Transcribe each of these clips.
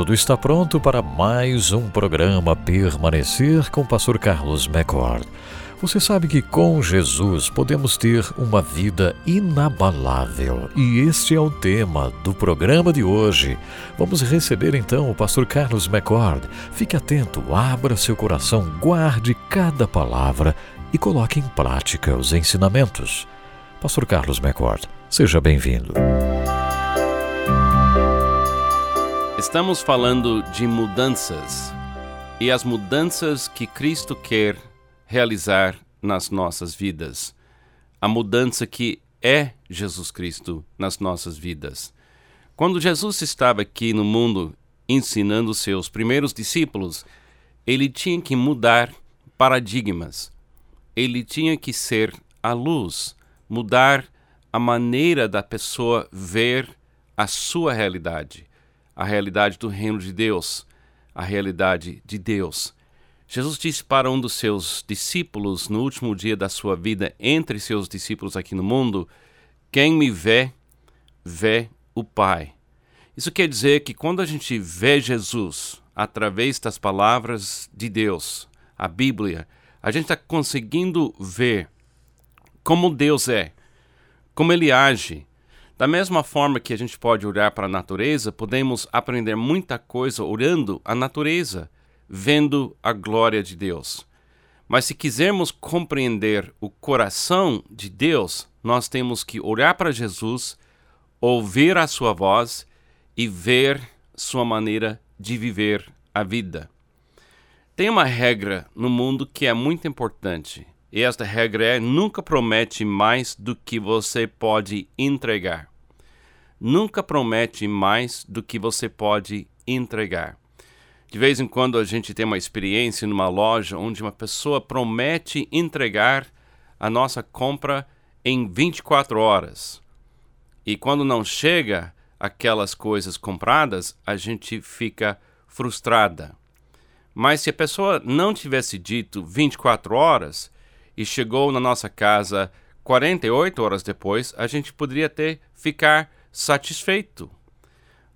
tudo está pronto para mais um programa Permanecer com o Pastor Carlos McCord. Você sabe que com Jesus podemos ter uma vida inabalável e este é o tema do programa de hoje. Vamos receber então o Pastor Carlos McCord. Fique atento, abra seu coração, guarde cada palavra e coloque em prática os ensinamentos. Pastor Carlos McCord, seja bem-vindo. Estamos falando de mudanças e as mudanças que Cristo quer realizar nas nossas vidas. A mudança que é Jesus Cristo nas nossas vidas. Quando Jesus estava aqui no mundo ensinando seus primeiros discípulos, ele tinha que mudar paradigmas. Ele tinha que ser a luz, mudar a maneira da pessoa ver a sua realidade a realidade do reino de Deus, a realidade de Deus. Jesus disse para um dos seus discípulos no último dia da sua vida, entre seus discípulos aqui no mundo: Quem me vê, vê o Pai. Isso quer dizer que quando a gente vê Jesus através das palavras de Deus, a Bíblia, a gente está conseguindo ver como Deus é, como Ele age, da mesma forma que a gente pode olhar para a natureza, podemos aprender muita coisa olhando a natureza, vendo a glória de Deus. Mas se quisermos compreender o coração de Deus, nós temos que olhar para Jesus, ouvir a sua voz e ver sua maneira de viver a vida. Tem uma regra no mundo que é muito importante, e esta regra é: nunca promete mais do que você pode entregar nunca promete mais do que você pode entregar. De vez em quando a gente tem uma experiência numa loja onde uma pessoa promete entregar a nossa compra em 24 horas. E quando não chega aquelas coisas compradas, a gente fica frustrada. Mas se a pessoa não tivesse dito 24 horas e chegou na nossa casa 48 horas depois, a gente poderia ter ficar satisfeito.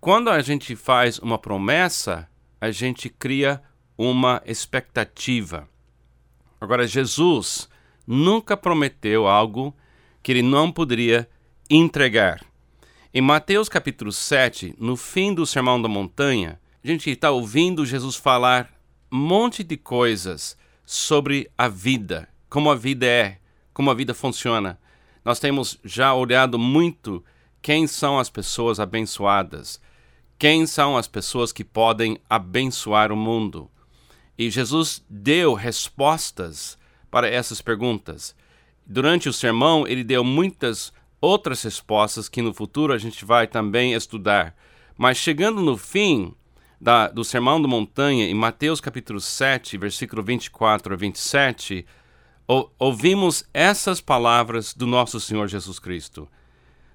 Quando a gente faz uma promessa, a gente cria uma expectativa. Agora, Jesus nunca prometeu algo que ele não poderia entregar. Em Mateus capítulo 7, no fim do Sermão da Montanha, a gente está ouvindo Jesus falar um monte de coisas sobre a vida, como a vida é, como a vida funciona. Nós temos já olhado muito quem são as pessoas abençoadas? Quem são as pessoas que podem abençoar o mundo? E Jesus deu respostas para essas perguntas. Durante o sermão, ele deu muitas outras respostas que no futuro a gente vai também estudar. Mas chegando no fim da, do Sermão da Montanha, em Mateus capítulo 7, versículo 24 a 27, ou, ouvimos essas palavras do nosso Senhor Jesus Cristo.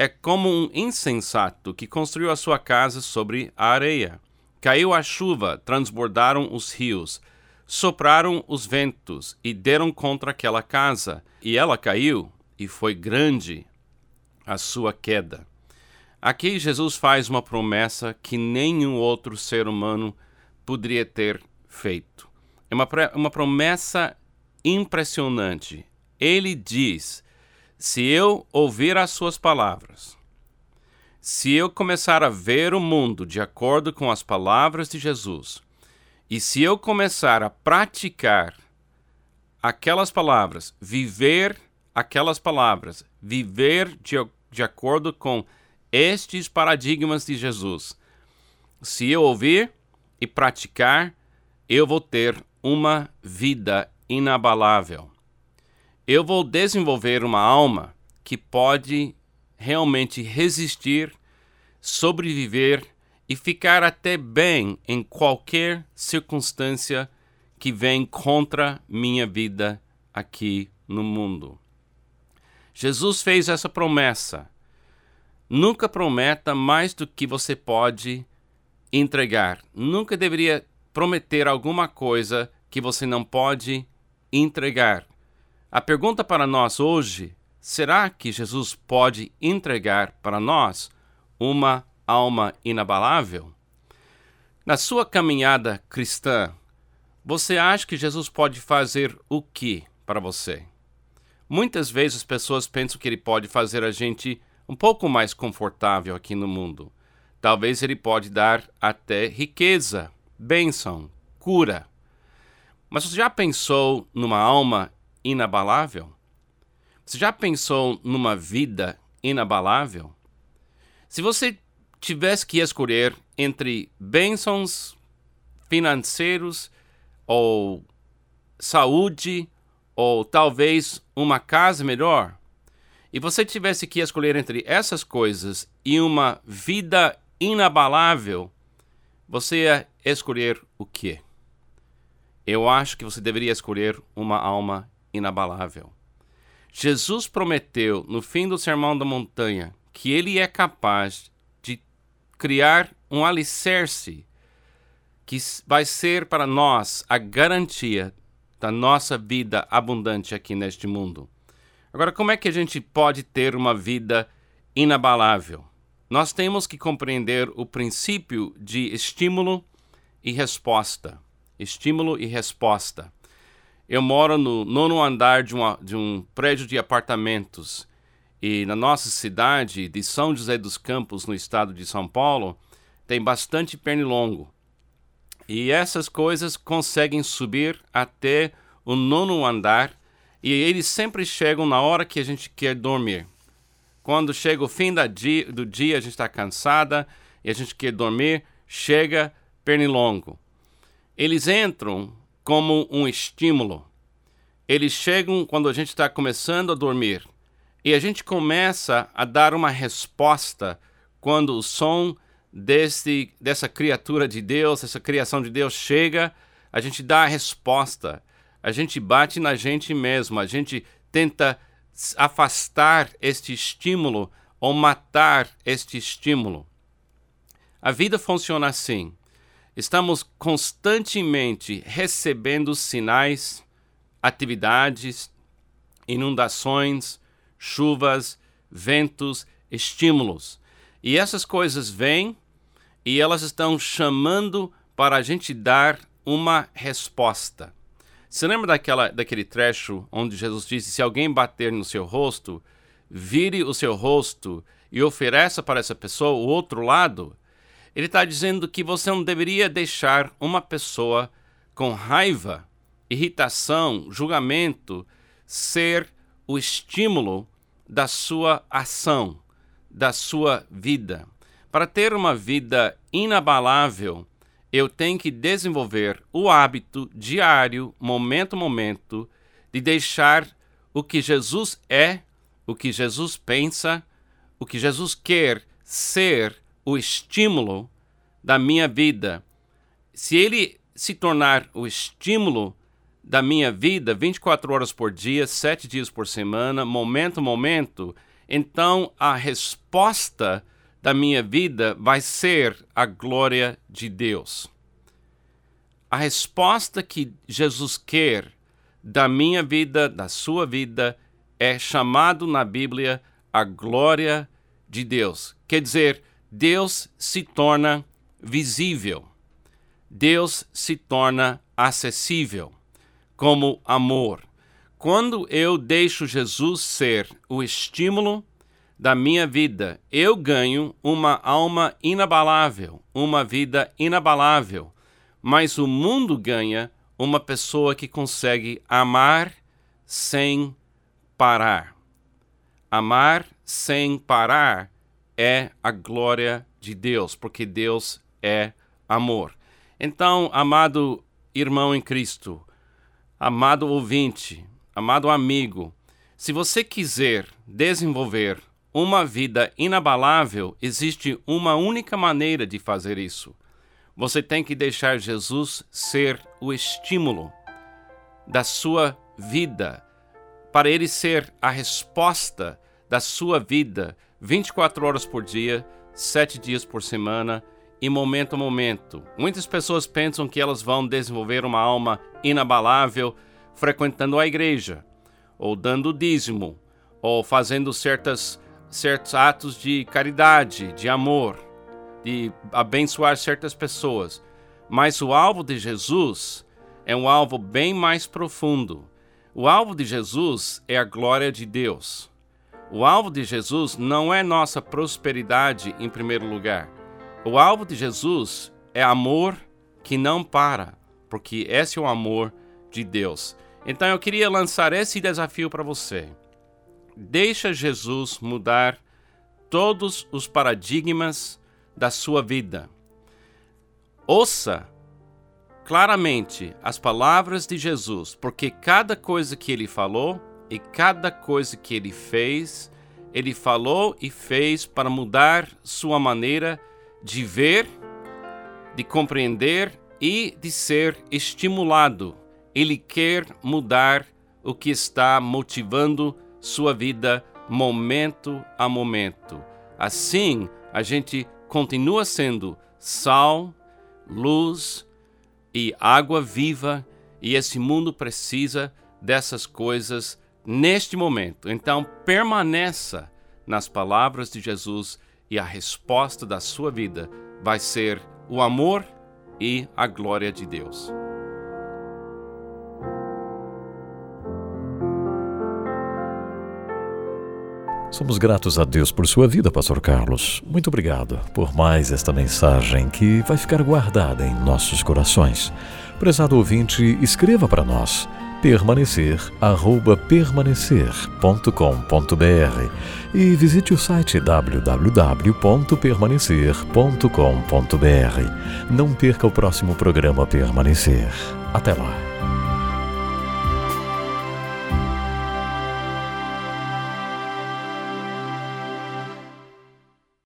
é como um insensato que construiu a sua casa sobre a areia. Caiu a chuva, transbordaram os rios, sopraram os ventos e deram contra aquela casa, e ela caiu, e foi grande a sua queda. Aqui Jesus faz uma promessa que nenhum outro ser humano poderia ter feito. É uma, uma promessa impressionante. Ele diz se eu ouvir as suas palavras, se eu começar a ver o mundo de acordo com as palavras de Jesus, e se eu começar a praticar aquelas palavras, viver aquelas palavras, viver de, de acordo com estes paradigmas de Jesus, se eu ouvir e praticar, eu vou ter uma vida inabalável eu vou desenvolver uma alma que pode realmente resistir, sobreviver e ficar até bem em qualquer circunstância que vem contra minha vida aqui no mundo. Jesus fez essa promessa. Nunca prometa mais do que você pode entregar. Nunca deveria prometer alguma coisa que você não pode entregar. A pergunta para nós hoje: será que Jesus pode entregar para nós uma alma inabalável? Na sua caminhada cristã, você acha que Jesus pode fazer o que para você? Muitas vezes as pessoas pensam que ele pode fazer a gente um pouco mais confortável aqui no mundo. Talvez ele pode dar até riqueza, bênção, cura. Mas você já pensou numa alma inabalável? Você já pensou numa vida inabalável? Se você tivesse que escolher entre bênçãos financeiros ou saúde ou talvez uma casa melhor, e você tivesse que escolher entre essas coisas e uma vida inabalável, você ia escolher o quê? Eu acho que você deveria escolher uma alma inabalável. Jesus prometeu no fim do Sermão da Montanha que ele é capaz de criar um alicerce que vai ser para nós a garantia da nossa vida abundante aqui neste mundo. Agora, como é que a gente pode ter uma vida inabalável? Nós temos que compreender o princípio de estímulo e resposta. Estímulo e resposta. Eu moro no nono andar de, uma, de um prédio de apartamentos e na nossa cidade de São José dos Campos, no estado de São Paulo, tem bastante pernilongo. E essas coisas conseguem subir até o nono andar e eles sempre chegam na hora que a gente quer dormir. Quando chega o fim dia, do dia, a gente está cansada e a gente quer dormir, chega pernilongo. Eles entram como um estímulo. Eles chegam quando a gente está começando a dormir e a gente começa a dar uma resposta quando o som desse, dessa criatura de Deus, essa criação de Deus chega, a gente dá a resposta. A gente bate na gente mesmo, a gente tenta afastar este estímulo ou matar este estímulo. A vida funciona assim. Estamos constantemente recebendo sinais, atividades, inundações, chuvas, ventos, estímulos. E essas coisas vêm e elas estão chamando para a gente dar uma resposta. Você lembra daquela, daquele trecho onde Jesus disse: Se alguém bater no seu rosto, vire o seu rosto e ofereça para essa pessoa o outro lado? Ele está dizendo que você não deveria deixar uma pessoa com raiva, irritação, julgamento ser o estímulo da sua ação da sua vida. Para ter uma vida inabalável, eu tenho que desenvolver o hábito diário, momento a momento, de deixar o que Jesus é, o que Jesus pensa, o que Jesus quer ser o estímulo da minha vida. Se ele se tornar o estímulo da minha vida 24 horas por dia, 7 dias por semana, momento a momento, então a resposta da minha vida vai ser a glória de Deus. A resposta que Jesus quer da minha vida, da sua vida, é chamado na Bíblia a glória de Deus. Quer dizer, Deus se torna visível. Deus se torna acessível como amor. Quando eu deixo Jesus ser o estímulo da minha vida, eu ganho uma alma inabalável, uma vida inabalável. Mas o mundo ganha uma pessoa que consegue amar sem parar. Amar sem parar é a glória de Deus, porque Deus é amor. Então, amado irmão em Cristo, amado ouvinte, amado amigo, se você quiser desenvolver uma vida inabalável, existe uma única maneira de fazer isso. Você tem que deixar Jesus ser o estímulo da sua vida, para ele ser a resposta da sua vida 24 horas por dia, 7 dias por semana e momento a momento. Muitas pessoas pensam que elas vão desenvolver uma alma inabalável frequentando a igreja, ou dando dízimo, ou fazendo certas, certos atos de caridade, de amor, de abençoar certas pessoas. Mas o alvo de Jesus é um alvo bem mais profundo. O alvo de Jesus é a glória de Deus. O alvo de Jesus não é nossa prosperidade em primeiro lugar. O alvo de Jesus é amor que não para, porque esse é o amor de Deus. Então eu queria lançar esse desafio para você. Deixa Jesus mudar todos os paradigmas da sua vida. Ouça claramente as palavras de Jesus, porque cada coisa que ele falou e cada coisa que ele fez, ele falou e fez para mudar sua maneira de ver, de compreender e de ser estimulado. Ele quer mudar o que está motivando sua vida momento a momento. Assim, a gente continua sendo sal, luz e água viva, e esse mundo precisa dessas coisas neste momento. Então, permaneça nas palavras de Jesus e a resposta da sua vida vai ser o amor e a glória de Deus. Somos gratos a Deus por sua vida, Pastor Carlos. Muito obrigado por mais esta mensagem que vai ficar guardada em nossos corações. Prezado ouvinte, escreva para nós permanecer arroba permanecer.com.br e visite o site www.permanecer.com.br. Não perca o próximo programa Permanecer. Até lá.